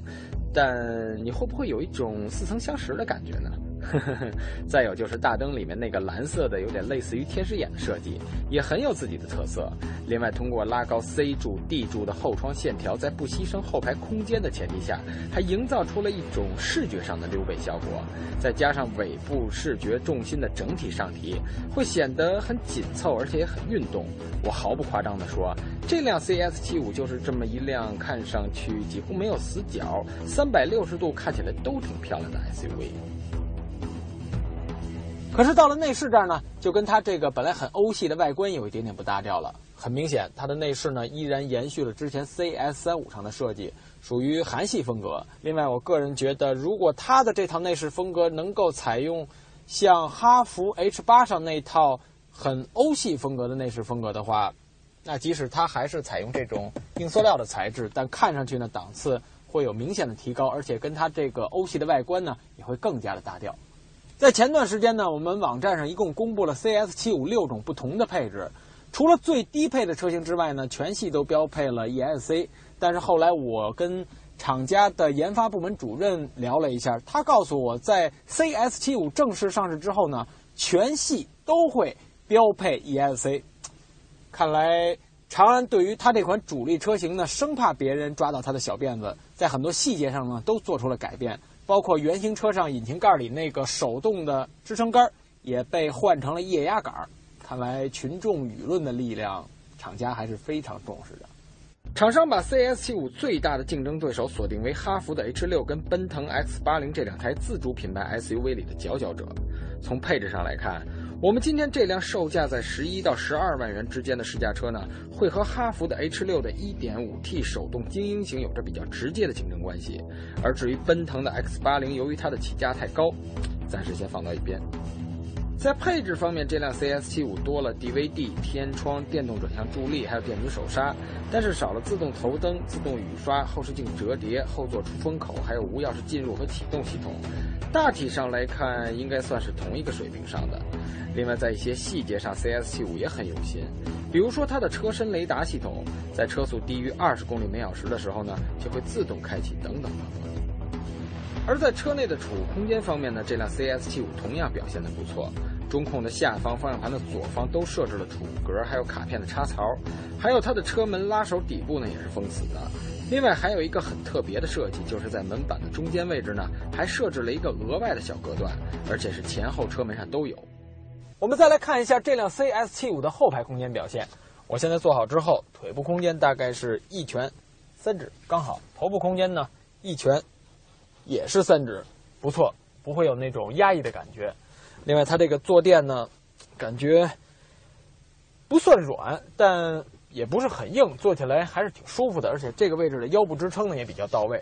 但你会不会有一种似曾相识的感觉呢？再有就是大灯里面那个蓝色的，有点类似于天使眼的设计，也很有自己的特色。另外，通过拉高 C 柱、D 柱的后窗线条，在不牺牲后排空间的前提下，还营造出了一种视觉上的溜背效果。再加上尾部视觉重心的整体上提，会显得很紧凑，而且也很运动。我毫不夸张地说，这辆 CS 七五就是这么一辆看上去几乎没有死角、三百六十度看起来都挺漂亮的 SUV。可是到了内饰这儿呢，就跟它这个本来很欧系的外观有一点点不搭调了。很明显，它的内饰呢依然延续了之前 CS 三五上的设计，属于韩系风格。另外，我个人觉得，如果它的这套内饰风格能够采用像哈弗 H 八上那套很欧系风格的内饰风格的话，那即使它还是采用这种硬塑料的材质，但看上去呢档次。会有明显的提高，而且跟它这个欧系的外观呢也会更加的搭调。在前段时间呢，我们网站上一共公布了 CS75 六种不同的配置，除了最低配的车型之外呢，全系都标配了 ESC。但是后来我跟厂家的研发部门主任聊了一下，他告诉我在 CS75 正式上市之后呢，全系都会标配 ESC。看来长安对于它这款主力车型呢，生怕别人抓到它的小辫子，在很多细节上呢都做出了改变，包括原型车上引擎盖里那个手动的支撑杆也被换成了液压杆。看来群众舆论的力量，厂家还是非常重视的。厂商把 CS75 最大的竞争对手锁定为哈弗的 H6 跟奔腾 X80 这两台自主品牌 SUV 里的佼佼者。从配置上来看，我们今天这辆售价在十一到十二万元之间的试驾车呢，会和哈弗的 H6 的 1.5T 手动精英型有着比较直接的竞关系。而至于奔腾的 X80，由于它的起价太高，暂时先放到一边。在配置方面，这辆 CS75 多了 DVD、天窗、电动转向助力，还有电子手刹，但是少了自动头灯、自动雨刷、后视镜折叠、后座出风口，还有无钥匙进入和启动系统。大体上来看，应该算是同一个水平上的。另外，在一些细节上，CS75 也很用心，比如说它的车身雷达系统，在车速低于二十公里每小时的时候呢，就会自动开启，等等等等。而在车内的储物空间方面呢，这辆 CS75 同样表现得不错。中控的下方、方向盘的左方都设置了储物格，还有卡片的插槽，还有它的车门拉手底部呢也是封死的。另外还有一个很特别的设计，就是在门板的中间位置呢，还设置了一个额外的小隔断，而且是前后车门上都有。我们再来看一下这辆 CS75 的后排空间表现。我现在坐好之后，腿部空间大概是一拳三指刚好，头部空间呢一拳。也是三指，不错，不会有那种压抑的感觉。另外，它这个坐垫呢，感觉不算软，但也不是很硬，坐起来还是挺舒服的。而且这个位置的腰部支撑呢也比较到位，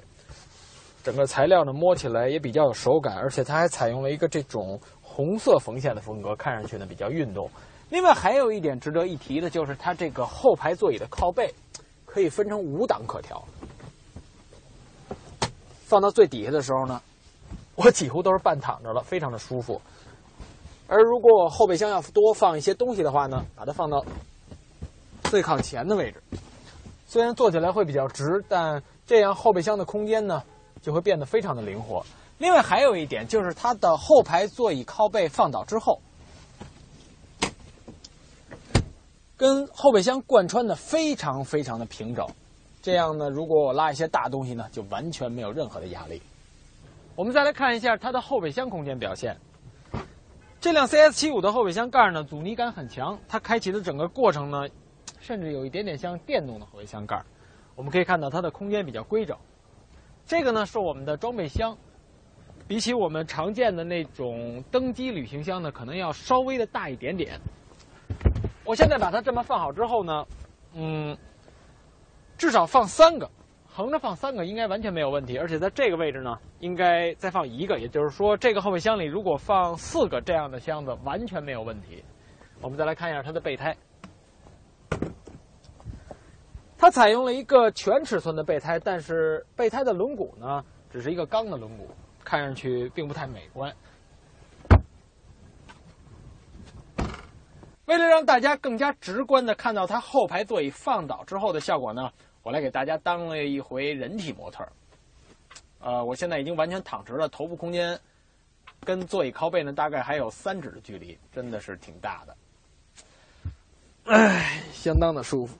整个材料呢摸起来也比较有手感，而且它还采用了一个这种红色缝线的风格，看上去呢比较运动。另外还有一点值得一提的就是它这个后排座椅的靠背可以分成五档可调。放到最底下的时候呢，我几乎都是半躺着了，非常的舒服。而如果我后备箱要多放一些东西的话呢，把它放到最靠前的位置，虽然坐起来会比较直，但这样后备箱的空间呢就会变得非常的灵活。另外还有一点就是它的后排座椅靠背放倒之后，跟后备箱贯穿的非常非常的平整。这样呢，如果我拉一些大东西呢，就完全没有任何的压力。我们再来看一下它的后备箱空间表现。这辆 CS75 的后备箱盖呢，阻尼感很强，它开启的整个过程呢，甚至有一点点像电动的后备箱盖。我们可以看到它的空间比较规整。这个呢是我们的装备箱，比起我们常见的那种登机旅行箱呢，可能要稍微的大一点点。我现在把它这么放好之后呢，嗯。至少放三个，横着放三个应该完全没有问题。而且在这个位置呢，应该再放一个，也就是说，这个后备箱里如果放四个这样的箱子，完全没有问题。我们再来看一下它的备胎，它采用了一个全尺寸的备胎，但是备胎的轮毂呢，只是一个钢的轮毂，看上去并不太美观。为了让大家更加直观的看到它后排座椅放倒之后的效果呢，我来给大家当了一回人体模特。呃，我现在已经完全躺直了，头部空间跟座椅靠背呢大概还有三指的距离，真的是挺大的，唉，相当的舒服。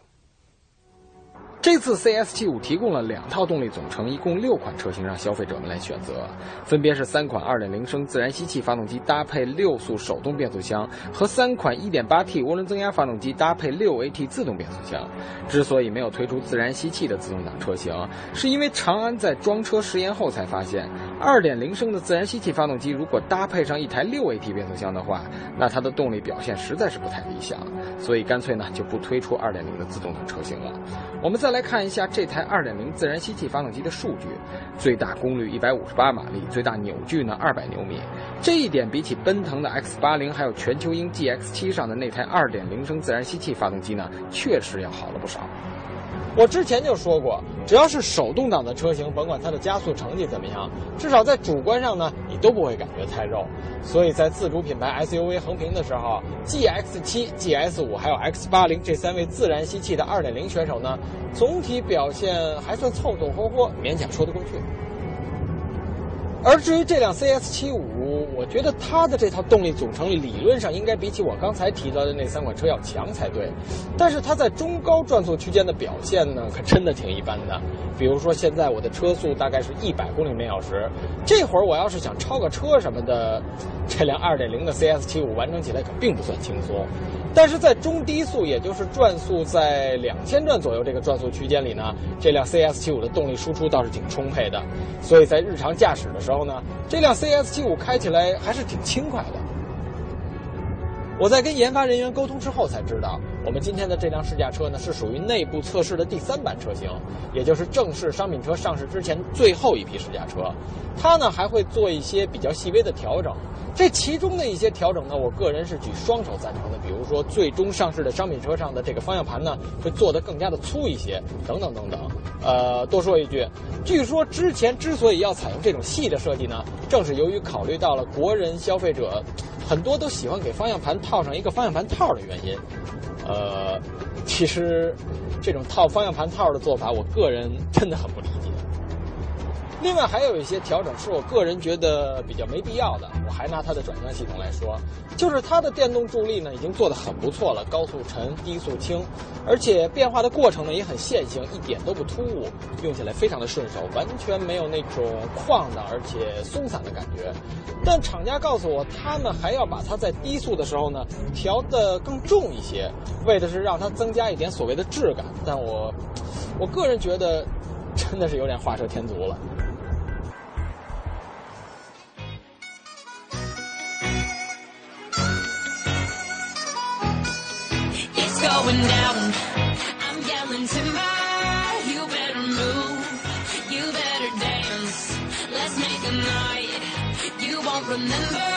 这次 CS75 提供了两套动力总成，一共六款车型让消费者们来选择，分别是三款2.0升自然吸气发动机搭配六速手动变速箱，和三款 1.8T 涡轮增压发动机搭配 6AT 自动变速箱。之所以没有推出自然吸气的自动挡车型，是因为长安在装车实验后才发现，2.0升的自然吸气发动机如果搭配上一台 6AT 变速箱的话，那它的动力表现实在是不太理想，所以干脆呢就不推出2.0的自动挡车型了。我们再来看一下这台2.0自然吸气发动机的数据：最大功率158马力，最大扭矩呢200牛米。这一点比起奔腾的 X80 还有全球鹰 GX7 上的那台2.0升自然吸气发动机呢，确实要好了不少。我之前就说过，只要是手动挡的车型，甭管它的加速成绩怎么样，至少在主观上呢，你都不会感觉太肉。所以在自主品牌 SUV 横屏的时候，GX 七、GS 五还有 X 八零这三位自然吸气的2.0选手呢，总体表现还算凑凑合合，勉强说得过去。而至于这辆 CS75，我觉得它的这套动力总成理论上应该比起我刚才提到的那三款车要强才对，但是它在中高转速区间的表现呢，可真的挺一般的。比如说现在我的车速大概是一百公里每小时，这会儿我要是想超个车什么的，这辆2.0的 CS75 完成起来可并不算轻松。但是在中低速，也就是转速在两千转左右这个转速区间里呢，这辆 CS75 的动力输出倒是挺充沛的，所以在日常驾驶的时候然后呢，这辆 CS75 开起来还是挺轻快的。我在跟研发人员沟通之后才知道，我们今天的这辆试驾车呢是属于内部测试的第三版车型，也就是正式商品车上市之前最后一批试驾车。它呢还会做一些比较细微的调整，这其中的一些调整呢，我个人是举双手赞成的。比如说，最终上市的商品车上的这个方向盘呢，会做得更加的粗一些，等等等等。呃，多说一句，据说之前之所以要采用这种细的设计呢，正是由于考虑到了国人消费者。很多都喜欢给方向盘套上一个方向盘套的原因，呃，其实这种套方向盘套的做法，我个人真的很不理解。另外还有一些调整是我个人觉得比较没必要的。我还拿它的转向系统来说，就是它的电动助力呢已经做得很不错了，高速沉，低速轻，而且变化的过程呢也很线性，一点都不突兀，用起来非常的顺手，完全没有那种晃荡而且松散的感觉。但厂家告诉我，他们还要把它在低速的时候呢调得更重一些，为的是让它增加一点所谓的质感。但我我个人觉得，真的是有点画蛇添足了。Going down. I'm yelling timber. You better move. You better dance. Let's make a night. You won't remember.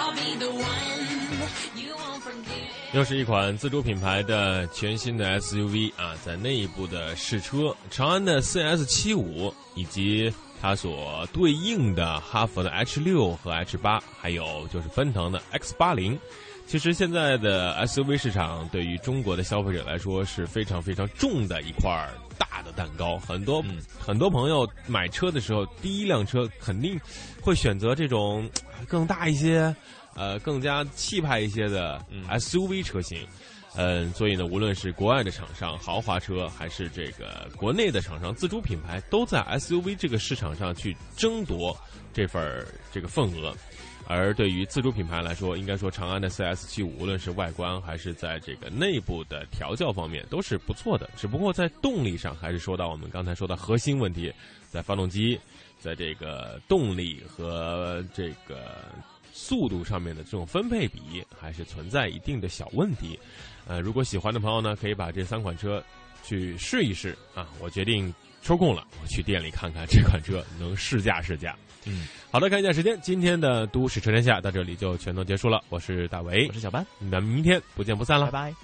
I'll be the one. You won't forget. 又是一款自主品牌的全新的 SUV 啊，在内部的试车，长安的 CS75 以及它所对应的哈弗的 H6 和 H8，还有就是奔腾的 X80。其实现在的 SUV 市场对于中国的消费者来说是非常非常重的一块大的蛋糕。很多很多朋友买车的时候，第一辆车肯定会选择这种更大一些、呃更加气派一些的 SUV 车型。嗯，所以呢，无论是国外的厂商豪华车，还是这个国内的厂商自主品牌，都在 SUV 这个市场上去争夺这份这个份额。而对于自主品牌来说，应该说长安的 CS75，无论是外观还是在这个内部的调教方面都是不错的。只不过在动力上，还是说到我们刚才说的核心问题，在发动机，在这个动力和这个速度上面的这种分配比，还是存在一定的小问题。呃，如果喜欢的朋友呢，可以把这三款车去试一试啊。我决定抽空了，我去店里看看这款车，能试驾试驾。嗯，好的，看一下时间，今天的都市车天下到这里就全都结束了。我是大为，我是小班，那明天不见不散了，拜拜。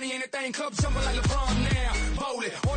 money ain't a thing. Club jumping like LeBron now. Holy.